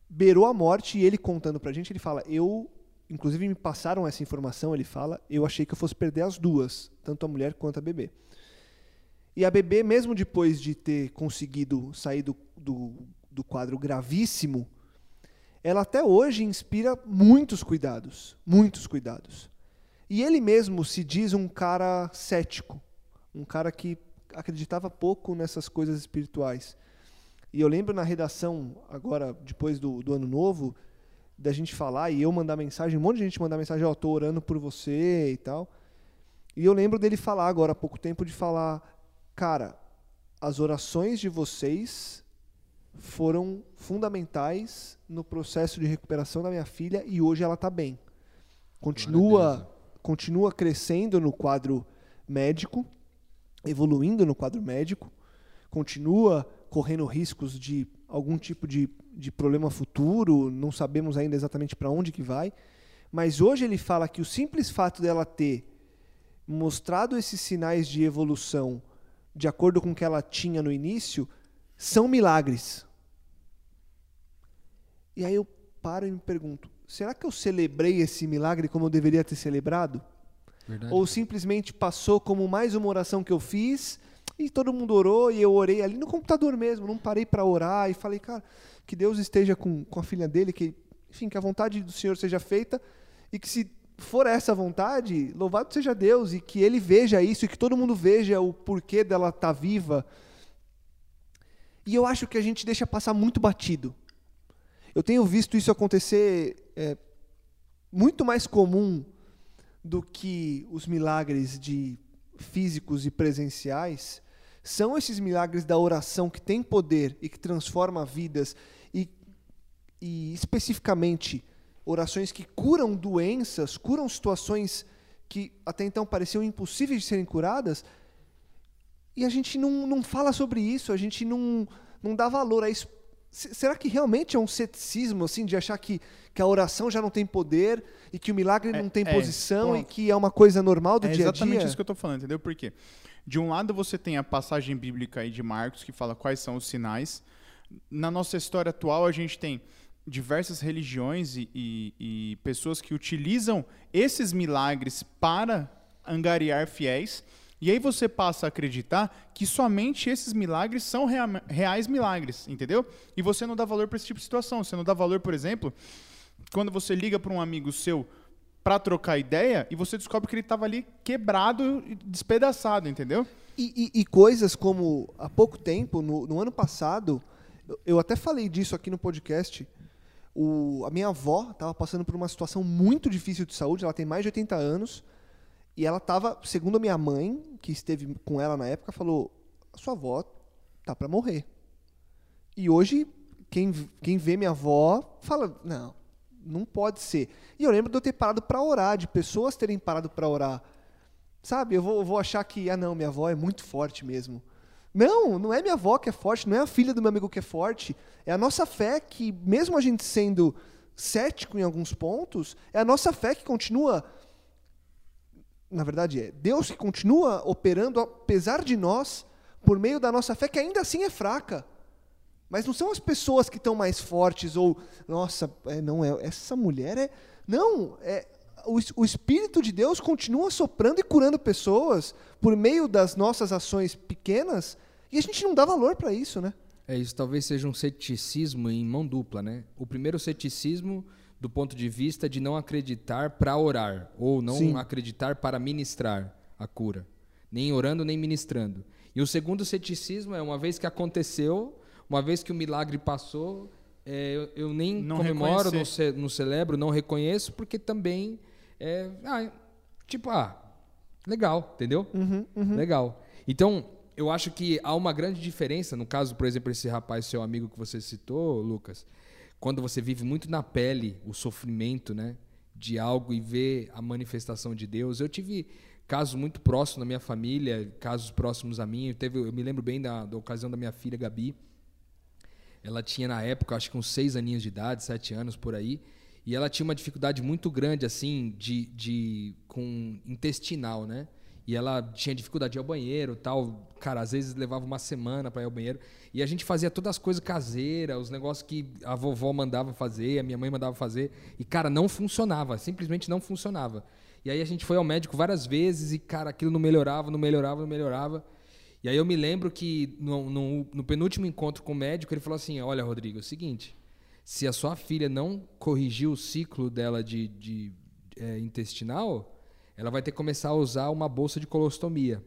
beirou a morte e ele contando pra gente, ele fala: "Eu, inclusive me passaram essa informação, ele fala: "Eu achei que eu fosse perder as duas, tanto a mulher quanto a bebê". E a bebê, mesmo depois de ter conseguido sair do, do, do quadro gravíssimo, ela até hoje inspira muitos cuidados, muitos cuidados. E ele mesmo se diz um cara cético, um cara que acreditava pouco nessas coisas espirituais. E eu lembro na redação, agora, depois do, do ano novo, da gente falar e eu mandar mensagem, um monte de gente mandar mensagem, ó, tô orando por você e tal. E eu lembro dele falar agora há pouco tempo de falar, cara, as orações de vocês foram fundamentais no processo de recuperação da minha filha e hoje ela está bem. Continua, continua crescendo no quadro médico, evoluindo no quadro médico, continua correndo riscos de algum tipo de, de problema futuro, não sabemos ainda exatamente para onde que vai, mas hoje ele fala que o simples fato dela ter mostrado esses sinais de evolução de acordo com o que ela tinha no início, são milagres. E aí eu paro e me pergunto: será que eu celebrei esse milagre como eu deveria ter celebrado? Verdade. Ou simplesmente passou como mais uma oração que eu fiz e todo mundo orou e eu orei ali no computador mesmo, não parei para orar e falei, cara, que Deus esteja com, com a filha dele, que, enfim, que a vontade do Senhor seja feita e que se for essa vontade, louvado seja Deus e que ele veja isso e que todo mundo veja o porquê dela estar tá viva. E eu acho que a gente deixa passar muito batido. Eu tenho visto isso acontecer é, muito mais comum do que os milagres de físicos e presenciais. São esses milagres da oração que tem poder e que transforma vidas e, e especificamente orações que curam doenças, curam situações que até então pareciam impossíveis de serem curadas, e a gente não, não fala sobre isso, a gente não, não dá valor a isso. Será que realmente é um ceticismo, assim, de achar que, que a oração já não tem poder e que o milagre é, não tem é, posição e que é uma coisa normal do é dia a dia? É exatamente isso que eu estou falando, entendeu? Por quê? De um lado você tem a passagem bíblica aí de Marcos que fala quais são os sinais. Na nossa história atual a gente tem diversas religiões e, e, e, pessoas que utilizam esses milagres para angariar fiéis. E aí você passa a acreditar que somente esses milagres são rea reais milagres, entendeu? E você não dá valor para esse tipo de situação. Você não dá valor, por exemplo, quando você liga para um amigo seu para trocar ideia e você descobre que ele estava ali quebrado despedaçado, entendeu? E, e, e, coisas como, há pouco tempo, no, no ano passado, eu, eu até falei disso aqui no podcast, o, a minha avó estava passando por uma situação muito difícil de saúde, ela tem mais de 80 anos, e ela estava, segundo a minha mãe, que esteve com ela na época, falou: a sua avó tá para morrer. E hoje, quem, quem vê minha avó fala: não, não pode ser. E eu lembro de eu ter parado para orar, de pessoas terem parado para orar. Sabe, eu vou, eu vou achar que, ah, não, minha avó é muito forte mesmo. Não, não é minha avó que é forte, não é a filha do meu amigo que é forte. É a nossa fé que, mesmo a gente sendo cético em alguns pontos, é a nossa fé que continua. Na verdade, é Deus que continua operando, apesar de nós, por meio da nossa fé, que ainda assim é fraca. Mas não são as pessoas que estão mais fortes, ou, nossa, é, não é, essa mulher é. Não, é, o, o Espírito de Deus continua soprando e curando pessoas por meio das nossas ações pequenas e a gente não dá valor para isso, né? É, isso talvez seja um ceticismo em mão dupla, né? O primeiro ceticismo do ponto de vista de não acreditar para orar, ou não Sim. acreditar para ministrar a cura, nem orando nem ministrando. E o segundo ceticismo é uma vez que aconteceu, uma vez que o milagre passou, é, eu, eu, nem não comemoro, não, ce, não, celebro, não reconheço, porque também é, ah, tipo, ah, legal, entendeu? Uhum, uhum. Legal. Então, eu acho que há uma grande diferença, no caso, por exemplo, esse rapaz, seu amigo que você citou, Lucas, quando você vive muito na pele o sofrimento, né, de algo e vê a manifestação de Deus. Eu tive casos muito próximos na minha família, casos próximos a mim. Eu, teve, eu me lembro bem da, da ocasião da minha filha Gabi. Ela tinha na época, acho que uns seis aninhos de idade, sete anos por aí, e ela tinha uma dificuldade muito grande assim de, de com intestinal, né? E ela tinha dificuldade de ir ao banheiro tal. Cara, às vezes levava uma semana para ir ao banheiro. E a gente fazia todas as coisas caseiras, os negócios que a vovó mandava fazer, a minha mãe mandava fazer. E, cara, não funcionava. Simplesmente não funcionava. E aí a gente foi ao médico várias vezes e, cara, aquilo não melhorava, não melhorava, não melhorava. E aí eu me lembro que no, no, no penúltimo encontro com o médico, ele falou assim: Olha, Rodrigo, é o seguinte. Se a sua filha não corrigir o ciclo dela de, de é, intestinal, ela vai ter que começar a usar uma bolsa de colostomia.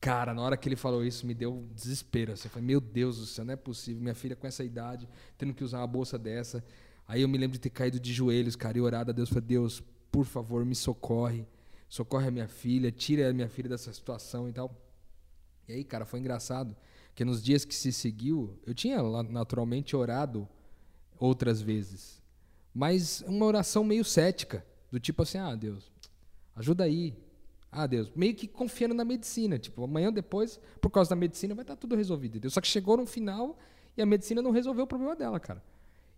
Cara, na hora que ele falou isso, me deu desespero. Assim, eu falei, meu Deus do céu, não é possível. Minha filha com essa idade, tendo que usar uma bolsa dessa. Aí eu me lembro de ter caído de joelhos, cara, e orado a Deus. Falei, Deus, por favor, me socorre. Socorre a minha filha, tira a minha filha dessa situação e tal. E aí, cara, foi engraçado, porque nos dias que se seguiu, eu tinha naturalmente orado outras vezes, mas uma oração meio cética, do tipo assim, ah, Deus, ajuda aí. Ah, Deus, meio que confiando na medicina, tipo, amanhã depois, por causa da medicina, vai estar tudo resolvido. Entendeu? Só que chegou no final e a medicina não resolveu o problema dela, cara.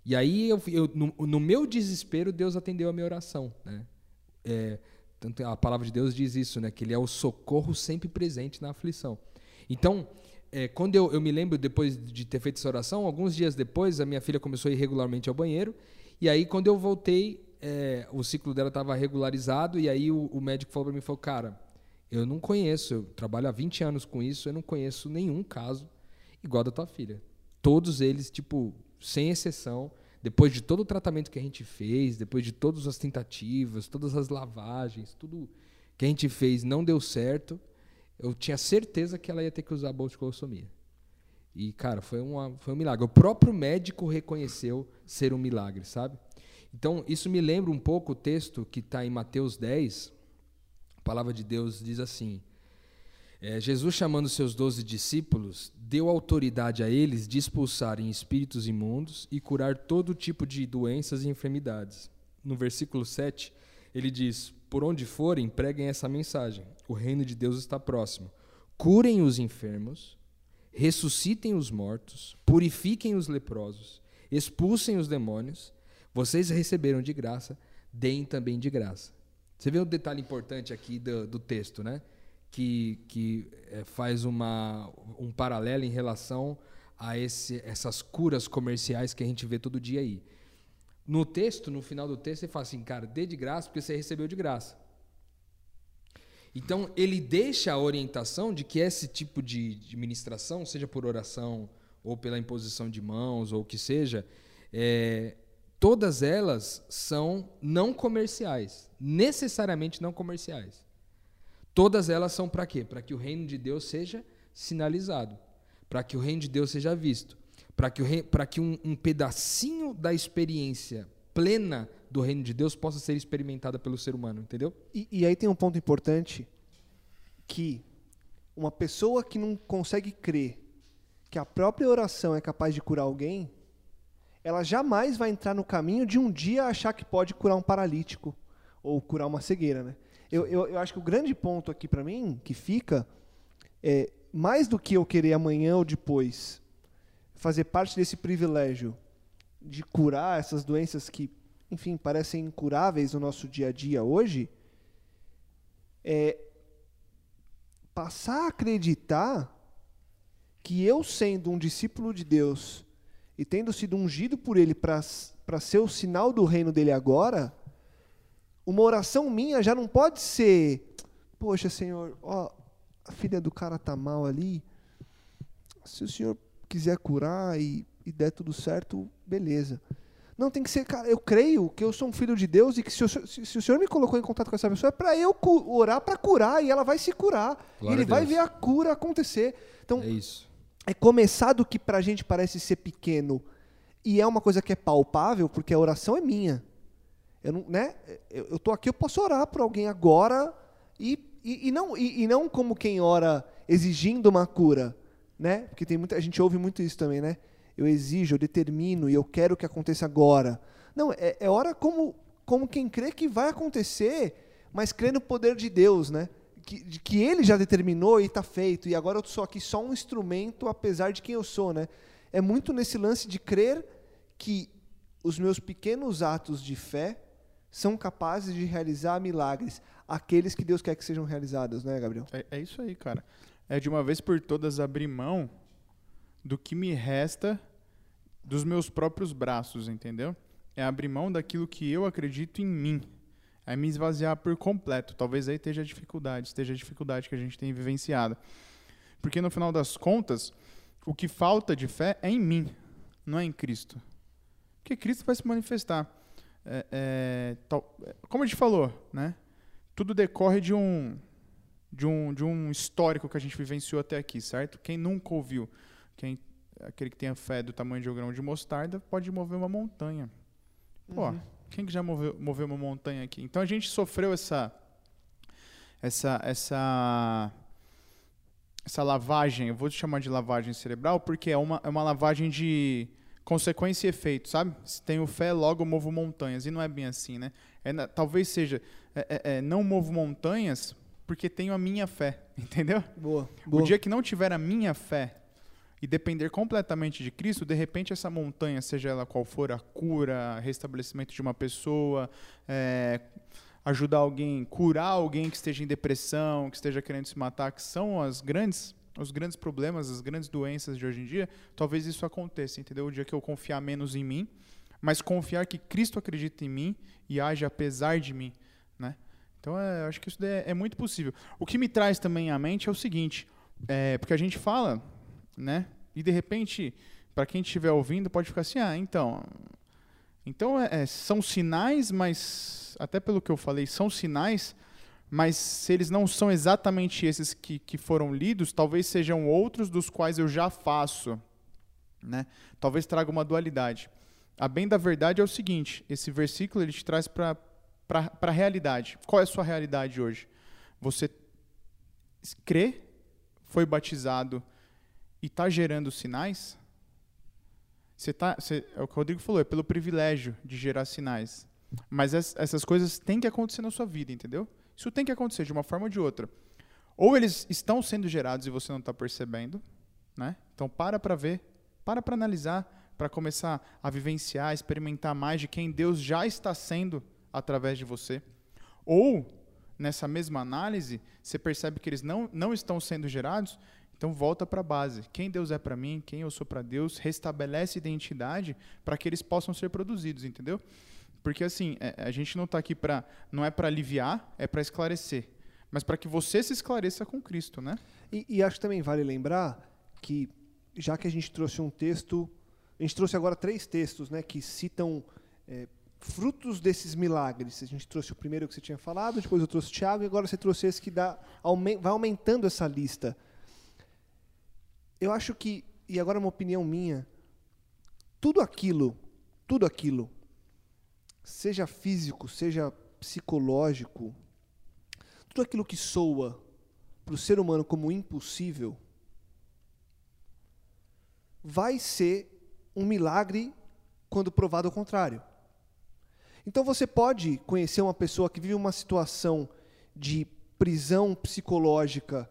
E aí, eu, eu no, no, meu desespero, Deus atendeu a minha oração, né? É, tanto a palavra de Deus diz isso, né? Que Ele é o socorro sempre presente na aflição. Então, é, quando eu, eu me lembro, depois de ter feito essa oração, alguns dias depois, a minha filha começou a ir regularmente ao banheiro. E aí, quando eu voltei, é, o ciclo dela estava regularizado. E aí, o, o médico falou para mim: falou, cara, eu não conheço, eu trabalho há 20 anos com isso, eu não conheço nenhum caso igual da tua filha. Todos eles, tipo, sem exceção, depois de todo o tratamento que a gente fez, depois de todas as tentativas, todas as lavagens, tudo que a gente fez não deu certo, eu tinha certeza que ela ia ter que usar a bolsicolossomia. E, cara, foi, uma, foi um milagre. O próprio médico reconheceu ser um milagre, sabe? Então, isso me lembra um pouco o texto que está em Mateus 10. A palavra de Deus diz assim: é, Jesus, chamando seus doze discípulos, deu autoridade a eles de expulsarem espíritos imundos e curar todo tipo de doenças e enfermidades. No versículo 7, ele diz: Por onde forem, preguem essa mensagem: o reino de Deus está próximo. Curem os enfermos, ressuscitem os mortos, purifiquem os leprosos, expulsem os demônios. Vocês receberam de graça, deem também de graça. Você vê um detalhe importante aqui do, do texto, né? que, que é, faz uma, um paralelo em relação a esse, essas curas comerciais que a gente vê todo dia aí. No texto, no final do texto, ele fala assim, cara, dê de graça porque você recebeu de graça. Então, ele deixa a orientação de que esse tipo de, de ministração, seja por oração ou pela imposição de mãos ou o que seja, é, todas elas são não comerciais, necessariamente não comerciais. Todas elas são para quê? Para que o reino de Deus seja sinalizado, para que o reino de Deus seja visto, para que, o que um, um pedacinho da experiência plena do reino de Deus possa ser experimentada pelo ser humano, entendeu? E, e, aí tem um ponto importante que uma pessoa que não consegue crer que a própria oração é capaz de curar alguém, ela jamais vai entrar no caminho de um dia achar que pode curar um paralítico ou curar uma cegueira, né? Eu, eu, eu acho que o grande ponto aqui para mim, que fica, é mais do que eu querer amanhã ou depois fazer parte desse privilégio de curar essas doenças que, enfim, parecem incuráveis no nosso dia a dia hoje, é passar a acreditar que eu, sendo um discípulo de Deus e tendo sido ungido por Ele para ser o sinal do reino dele agora, uma oração minha já não pode ser, poxa, Senhor, ó, a filha do cara tá mal ali. Se o Senhor quiser curar e, e der tudo certo, beleza. Não, tem que ser, cara, eu creio que eu sou um filho de Deus e que se o, se, se o Senhor me colocou em contato com essa pessoa é para eu orar para curar e ela vai se curar. E ele vai ver a cura acontecer. Então, é isso. É começar do que pra gente parece ser pequeno e é uma coisa que é palpável, porque a oração é minha. Eu não, né? Eu estou aqui, eu posso orar por alguém agora e, e, e não, e, e, não como quem ora exigindo uma cura, né? Porque tem muita a gente ouve muito isso também, né? Eu exijo, eu determino e eu quero que aconteça agora. Não, é, é hora como como quem crê que vai acontecer, mas crê no poder de Deus, né? Que, que Ele já determinou e está feito. E agora eu sou aqui só um instrumento, apesar de quem eu sou, né? É muito nesse lance de crer que os meus pequenos atos de fé são capazes de realizar milagres, aqueles que Deus quer que sejam realizados, né, Gabriel? É, é isso aí, cara. É de uma vez por todas abrir mão do que me resta dos meus próprios braços, entendeu? É abrir mão daquilo que eu acredito em mim. É me esvaziar por completo. Talvez aí esteja a dificuldade, esteja a dificuldade que a gente tem vivenciado. Porque no final das contas, o que falta de fé é em mim, não é em Cristo. Porque Cristo vai se manifestar é, é, tal, como a gente falou, né? Tudo decorre de um, de um, de um histórico que a gente vivenciou até aqui, certo? Quem nunca ouviu, quem, aquele que tenha fé do tamanho de um grão de mostarda, pode mover uma montanha. Pô, uhum. Quem que já moveu, moveu uma montanha aqui? Então a gente sofreu essa, essa, essa, essa lavagem, eu vou chamar de lavagem cerebral, porque é uma, é uma lavagem de consequência e efeito, sabe? Se tenho fé, logo movo montanhas. E não é bem assim, né? É, talvez seja, é, é, é, não movo montanhas porque tenho a minha fé, entendeu? Boa, boa. O dia que não tiver a minha fé e depender completamente de Cristo, de repente essa montanha, seja ela qual for, a cura, restabelecimento de uma pessoa, é, ajudar alguém, curar alguém que esteja em depressão, que esteja querendo se matar, que são as grandes os grandes problemas, as grandes doenças de hoje em dia, talvez isso aconteça, entendeu? O dia que eu confiar menos em mim, mas confiar que Cristo acredita em mim e age apesar de mim, né? Então, é, acho que isso é, é, muito possível. O que me traz também à mente é o seguinte, é, porque a gente fala, né? E de repente, para quem estiver ouvindo, pode ficar assim, ah, então, então é, é, são sinais, mas até pelo que eu falei, são sinais, mas se eles não são exatamente esses que, que foram lidos, talvez sejam outros dos quais eu já faço, né? Talvez traga uma dualidade. A bem da verdade é o seguinte: esse versículo ele te traz para a realidade. Qual é a sua realidade hoje? Você crê, foi batizado e está gerando sinais? Você tá, você, é o que o Rodrigo falou, é pelo privilégio de gerar sinais. Mas es, essas coisas têm que acontecer na sua vida, entendeu? Isso tem que acontecer de uma forma ou de outra. Ou eles estão sendo gerados e você não está percebendo, né? Então para para ver, para para analisar, para começar a vivenciar, experimentar mais de quem Deus já está sendo através de você. Ou, nessa mesma análise, você percebe que eles não, não estão sendo gerados, então volta para a base. Quem Deus é para mim, quem eu sou para Deus, restabelece identidade para que eles possam ser produzidos, entendeu? Porque assim, é, a gente não está aqui para. não é para aliviar, é para esclarecer. Mas para que você se esclareça com Cristo, né? E, e acho também vale lembrar que, já que a gente trouxe um texto a gente trouxe agora três textos né, que citam é, frutos desses milagres. A gente trouxe o primeiro que você tinha falado, depois eu trouxe o Tiago, e agora você trouxe esse que dá, vai aumentando essa lista. Eu acho que, e agora uma opinião minha, tudo aquilo, tudo aquilo, seja físico, seja psicológico, tudo aquilo que soa para o ser humano como impossível, vai ser um milagre quando provado ao contrário. Então você pode conhecer uma pessoa que vive uma situação de prisão psicológica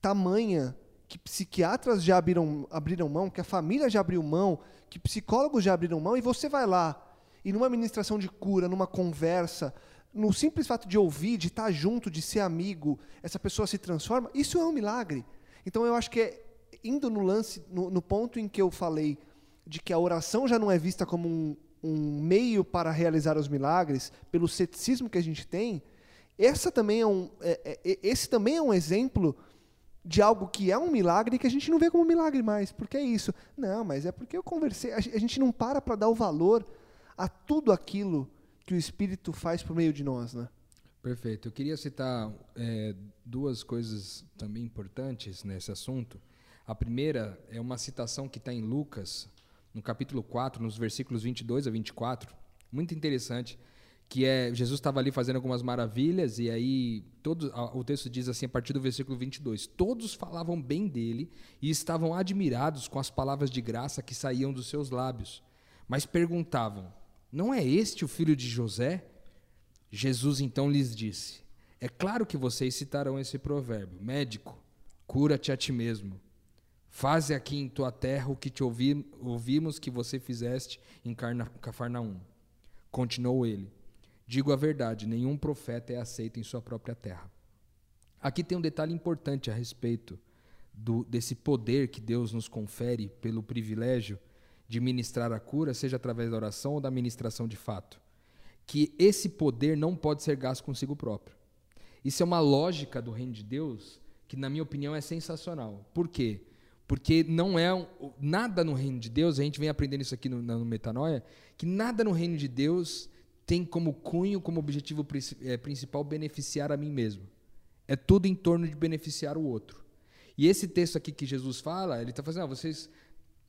tamanha que psiquiatras já abriram, abriram mão, que a família já abriu mão, que psicólogos já abriram mão, e você vai lá e numa ministração de cura, numa conversa, no simples fato de ouvir, de estar junto, de ser amigo, essa pessoa se transforma, isso é um milagre. Então eu acho que é indo no lance, no, no ponto em que eu falei de que a oração já não é vista como um, um meio para realizar os milagres, pelo ceticismo que a gente tem, essa também é um, é, é, esse também é um exemplo de algo que é um milagre que a gente não vê como milagre mais. Porque é isso. Não, mas é porque eu conversei. A gente não para para dar o valor a tudo aquilo que o Espírito faz por meio de nós, né? Perfeito. Eu queria citar é, duas coisas também importantes nesse assunto. A primeira é uma citação que está em Lucas, no capítulo 4, nos versículos 22 a 24, muito interessante, que é Jesus estava ali fazendo algumas maravilhas e aí todo o texto diz assim a partir do versículo 22, todos falavam bem dele e estavam admirados com as palavras de graça que saíam dos seus lábios, mas perguntavam: Não é este o filho de José? Jesus então lhes disse: É claro que vocês citarão esse provérbio: Médico, cura-te a ti mesmo. Faze aqui em tua terra o que te ouvi, ouvimos que você fizeste em Cafarnaum. Continuou ele. Digo a verdade, nenhum profeta é aceito em sua própria terra. Aqui tem um detalhe importante a respeito do, desse poder que Deus nos confere pelo privilégio de ministrar a cura, seja através da oração ou da ministração de fato. Que esse poder não pode ser gasto consigo próprio. Isso é uma lógica do reino de Deus que, na minha opinião, é sensacional. Por quê? Porque não é um, nada no reino de Deus, a gente vem aprendendo isso aqui no, no Metanoia, que nada no reino de Deus tem como cunho, como objetivo é, principal beneficiar a mim mesmo. É tudo em torno de beneficiar o outro. E esse texto aqui que Jesus fala, ele está fazendo, ah, vocês,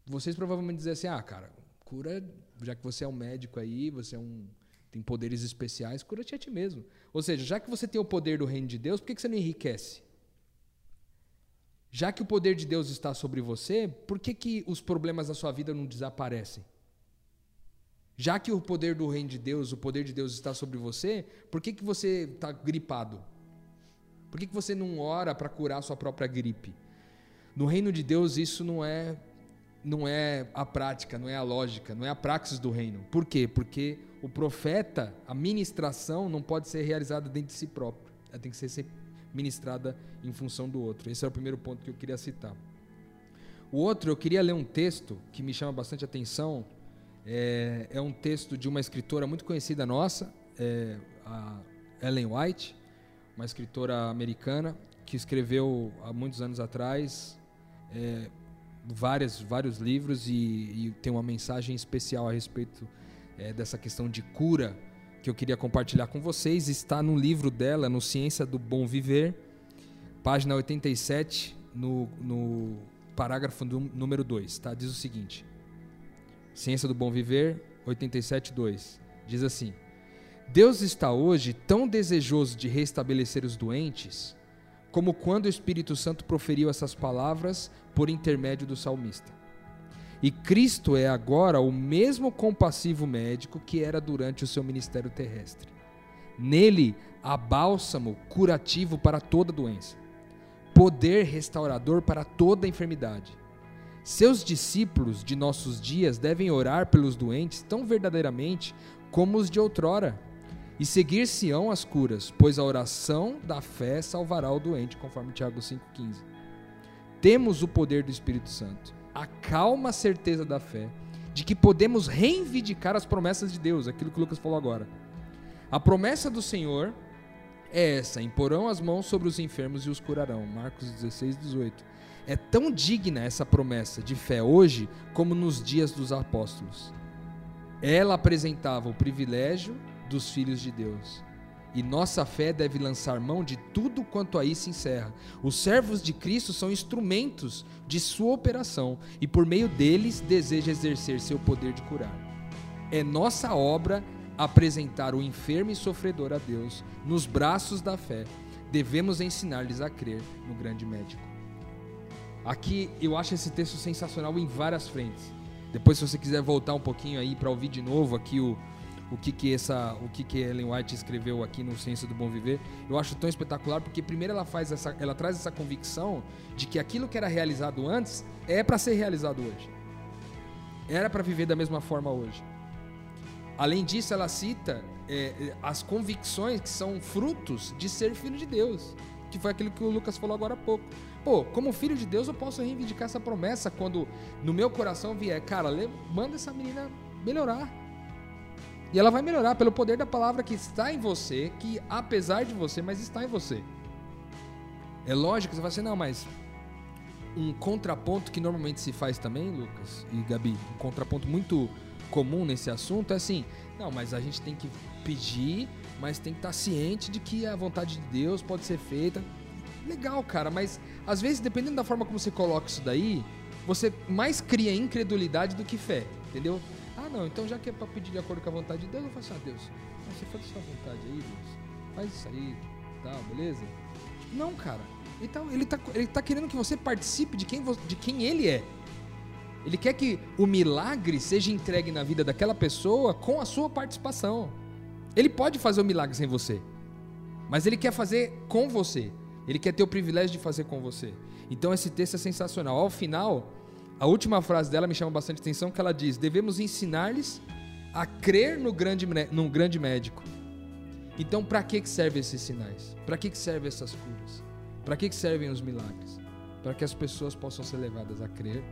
vocês provavelmente dizem assim, ah, cara, cura, já que você é um médico aí, você é um, tem poderes especiais, cura-te a ti mesmo. Ou seja, já que você tem o poder do reino de Deus, por que, que você não enriquece? Já que o poder de Deus está sobre você, por que, que os problemas da sua vida não desaparecem? Já que o poder do reino de Deus, o poder de Deus está sobre você, por que, que você está gripado? Por que, que você não ora para curar sua própria gripe? No reino de Deus, isso não é, não é a prática, não é a lógica, não é a praxis do reino. Por quê? Porque o profeta, a ministração não pode ser realizada dentro de si próprio. Ela tem que ser ministrada em função do outro. Esse é o primeiro ponto que eu queria citar. O outro, eu queria ler um texto que me chama bastante atenção. É, é um texto de uma escritora muito conhecida nossa, é, a Ellen White, uma escritora americana que escreveu há muitos anos atrás é, várias, vários livros e, e, tem uma mensagem especial a respeito é, dessa questão de cura que eu queria compartilhar com vocês. Está no livro dela, no Ciência do Bom Viver, página 87, no, no parágrafo número 2. Tá? Diz o seguinte: Ciência do Bom Viver, 87.2. Diz assim: Deus está hoje tão desejoso de restabelecer os doentes, como quando o Espírito Santo proferiu essas palavras por intermédio do salmista. E Cristo é agora o mesmo compassivo médico que era durante o seu ministério terrestre. Nele há bálsamo curativo para toda doença, poder restaurador para toda enfermidade. Seus discípulos de nossos dias devem orar pelos doentes tão verdadeiramente como os de outrora, e seguir-se-ão as curas, pois a oração da fé salvará o doente, conforme Tiago 5,15. Temos o poder do Espírito Santo, a calma certeza da fé, de que podemos reivindicar as promessas de Deus, aquilo que Lucas falou agora. A promessa do Senhor é essa: imporão as mãos sobre os enfermos e os curarão. Marcos 16, 18. É tão digna essa promessa de fé hoje como nos dias dos apóstolos. Ela apresentava o privilégio dos filhos de Deus. E nossa fé deve lançar mão de tudo quanto aí se encerra. Os servos de Cristo são instrumentos de sua operação e por meio deles deseja exercer seu poder de curar. É nossa obra apresentar o enfermo e sofredor a Deus nos braços da fé. Devemos ensinar-lhes a crer no grande médico. Aqui eu acho esse texto sensacional em várias frentes. Depois, se você quiser voltar um pouquinho aí para ouvir de novo aqui o, o que que essa, o que que Ellen White escreveu aqui no Ciência do Bom Viver, eu acho tão espetacular porque primeiro ela faz essa, ela traz essa convicção de que aquilo que era realizado antes é para ser realizado hoje. Era para viver da mesma forma hoje. Além disso, ela cita é, as convicções que são frutos de ser filho de Deus, que foi aquilo que o Lucas falou agora há pouco. Pô, como filho de Deus, eu posso reivindicar essa promessa quando no meu coração vier, cara, manda essa menina melhorar e ela vai melhorar pelo poder da palavra que está em você, que apesar de você, mas está em você. É lógico você vai assim, não, mas um contraponto que normalmente se faz também, Lucas e Gabi, um contraponto muito comum nesse assunto é assim, não, mas a gente tem que pedir, mas tem que estar ciente de que a vontade de Deus pode ser feita. Legal, cara, mas às vezes, dependendo da forma como você coloca isso daí, você mais cria incredulidade do que fé, entendeu? não, então já que é para pedir de acordo com a vontade de Deus, eu assim, ah, Deus, você faz a sua vontade aí, Deus. Faz isso aí, tá, beleza? Não, cara. Então, ele tá, ele tá querendo que você participe de quem, de quem ele é. Ele quer que o milagre seja entregue na vida daquela pessoa com a sua participação. Ele pode fazer o milagre sem você, mas ele quer fazer com você. Ele quer ter o privilégio de fazer com você. Então esse texto é sensacional. Ao final, a última frase dela me chama bastante atenção, que ela diz: devemos ensinar-lhes a crer no grande, no grande médico. Então, para que servem esses sinais? Para que servem essas curas? Para que servem os milagres? Para que as pessoas possam ser levadas a crer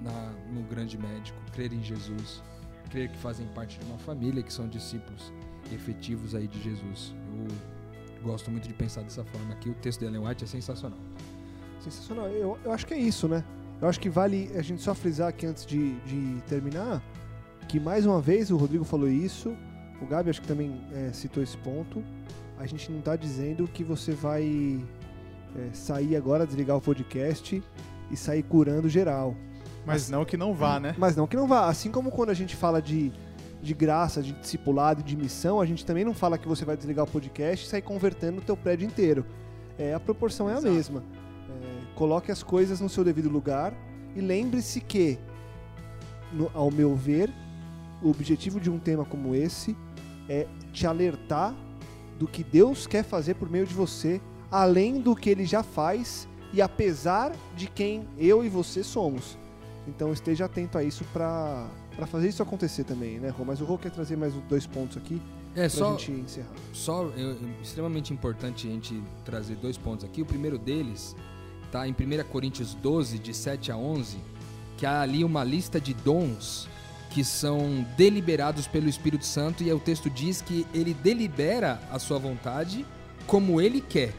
na, no grande médico, crer em Jesus, crer que fazem parte de uma família, que são discípulos efetivos aí de Jesus. Eu gosto muito de pensar dessa forma aqui. O texto de Ellen White é sensacional. Sensacional. Eu, eu acho que é isso, né? Eu acho que vale a gente só frisar aqui antes de, de terminar que mais uma vez o Rodrigo falou isso, o Gabi acho que também é, citou esse ponto. A gente não está dizendo que você vai é, sair agora, desligar o podcast e sair curando geral. Mas não que não vá, né? Mas não que não vá. Assim como quando a gente fala de, de graça, de discipulado e de missão, a gente também não fala que você vai desligar o podcast e sair convertendo o teu prédio inteiro. É, a proporção é a mesma. É, coloque as coisas no seu devido lugar e lembre-se que, no- ao meu ver, o objetivo de um tema como esse é te alertar do que Deus quer fazer por meio de você, além do que ele já faz e apesar de quem eu e você somos. Então esteja atento a isso para fazer isso acontecer também, né, Rô? Mas o Rô quer trazer mais dois pontos aqui É pra só, gente encerrar. só é, é extremamente importante a gente trazer dois pontos aqui. O primeiro deles está em 1 Coríntios 12, de 7 a 11, que há ali uma lista de dons que são deliberados pelo Espírito Santo e o texto diz que ele delibera a sua vontade como ele quer.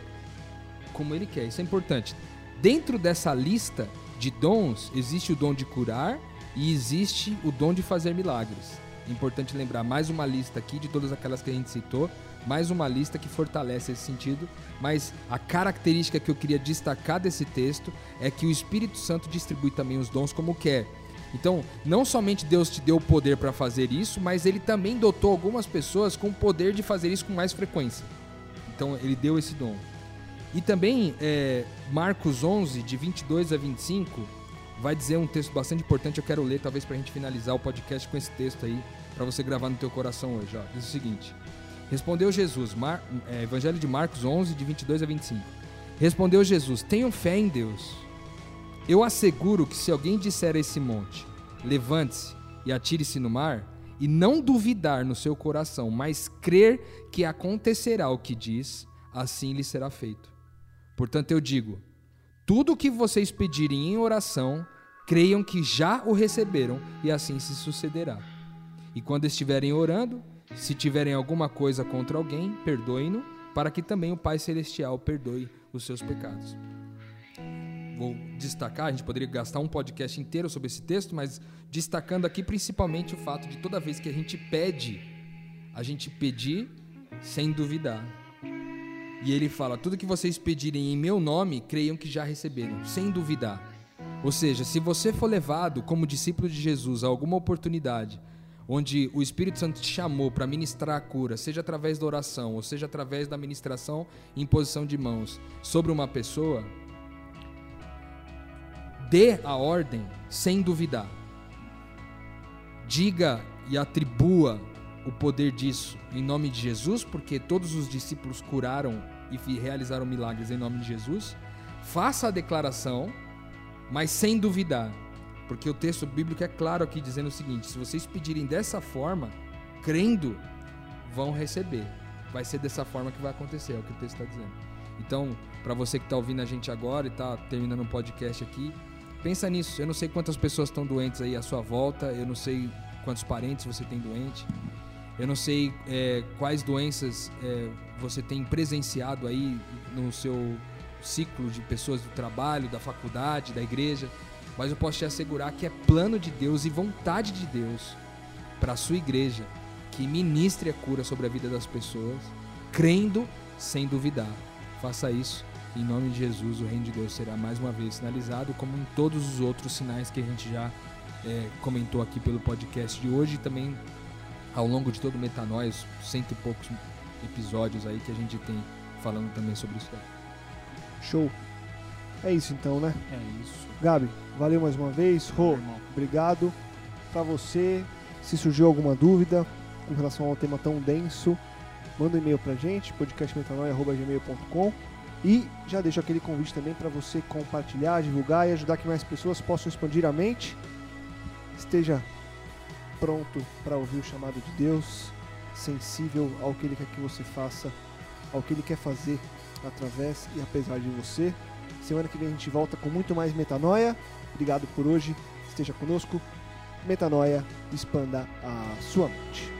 Como ele quer, isso é importante. Dentro dessa lista de dons, existe o dom de curar e existe o dom de fazer milagres. Importante lembrar mais uma lista aqui de todas aquelas que a gente citou, mais uma lista que fortalece esse sentido, mas a característica que eu queria destacar desse texto é que o Espírito Santo distribui também os dons como quer. Então, não somente Deus te deu o poder para fazer isso, mas ele também dotou algumas pessoas com o poder de fazer isso com mais frequência. Então, ele deu esse dom. E também, é, Marcos 11, de 22 a 25, vai dizer um texto bastante importante. Eu quero ler, talvez, para a gente finalizar o podcast com esse texto aí, para você gravar no teu coração hoje. Ó. Diz o seguinte: Respondeu Jesus, Mar- é, Evangelho de Marcos 11, de 22 a 25. Respondeu Jesus: Tenham fé em Deus. Eu asseguro que se alguém disser a esse monte, levante-se e atire-se no mar, e não duvidar no seu coração, mas crer que acontecerá o que diz, assim lhe será feito. Portanto, eu digo: tudo o que vocês pedirem em oração, creiam que já o receberam, e assim se sucederá. E quando estiverem orando, se tiverem alguma coisa contra alguém, perdoem-no, para que também o Pai Celestial perdoe os seus pecados. Vou destacar, a gente poderia gastar um podcast inteiro sobre esse texto, mas destacando aqui principalmente o fato de toda vez que a gente pede, a gente pedir sem duvidar. E ele fala: tudo que vocês pedirem em meu nome, creiam que já receberam, sem duvidar. Ou seja, se você for levado como discípulo de Jesus a alguma oportunidade onde o Espírito Santo te chamou para ministrar a cura, seja através da oração ou seja através da ministração em posição de mãos sobre uma pessoa, dê a ordem sem duvidar. Diga e atribua o poder disso em nome de Jesus, porque todos os discípulos curaram e realizaram milagres em nome de Jesus. Faça a declaração, mas sem duvidar, porque o texto bíblico é claro aqui dizendo o seguinte: se vocês pedirem dessa forma, crendo, vão receber. Vai ser dessa forma que vai acontecer, é o que o texto está dizendo. Então, para você que está ouvindo a gente agora e está terminando um podcast aqui, pensa nisso. Eu não sei quantas pessoas estão doentes aí à sua volta, eu não sei quantos parentes você tem doente, eu não sei é, quais doenças é, você tem presenciado aí no seu ciclo de pessoas do trabalho, da faculdade, da igreja, mas eu posso te assegurar que é plano de Deus e vontade de Deus para a sua igreja que ministre a cura sobre a vida das pessoas, crendo sem duvidar. Faça isso. Em nome de Jesus, o reino de Deus será mais uma vez sinalizado, como em todos os outros sinais que a gente já é, comentou aqui pelo podcast de hoje e também ao longo de todo o Metanoia, os cento e poucos episódios aí que a gente tem falando também sobre isso. Show. É isso então, né? É isso. Gabi, valeu mais uma vez. Rô, obrigado. Pra você, se surgiu alguma dúvida com relação ao tema tão denso, manda um e-mail pra gente, podcastmetanoia.gmail.com e já deixo aquele convite também para você compartilhar, divulgar e ajudar que mais pessoas possam expandir a mente. Esteja pronto para ouvir o chamado de Deus, sensível ao que Ele quer que você faça, ao que Ele quer fazer através e apesar de você. Semana que vem a gente volta com muito mais metanoia. Obrigado por hoje. Esteja conosco. Metanoia, expanda a sua mente.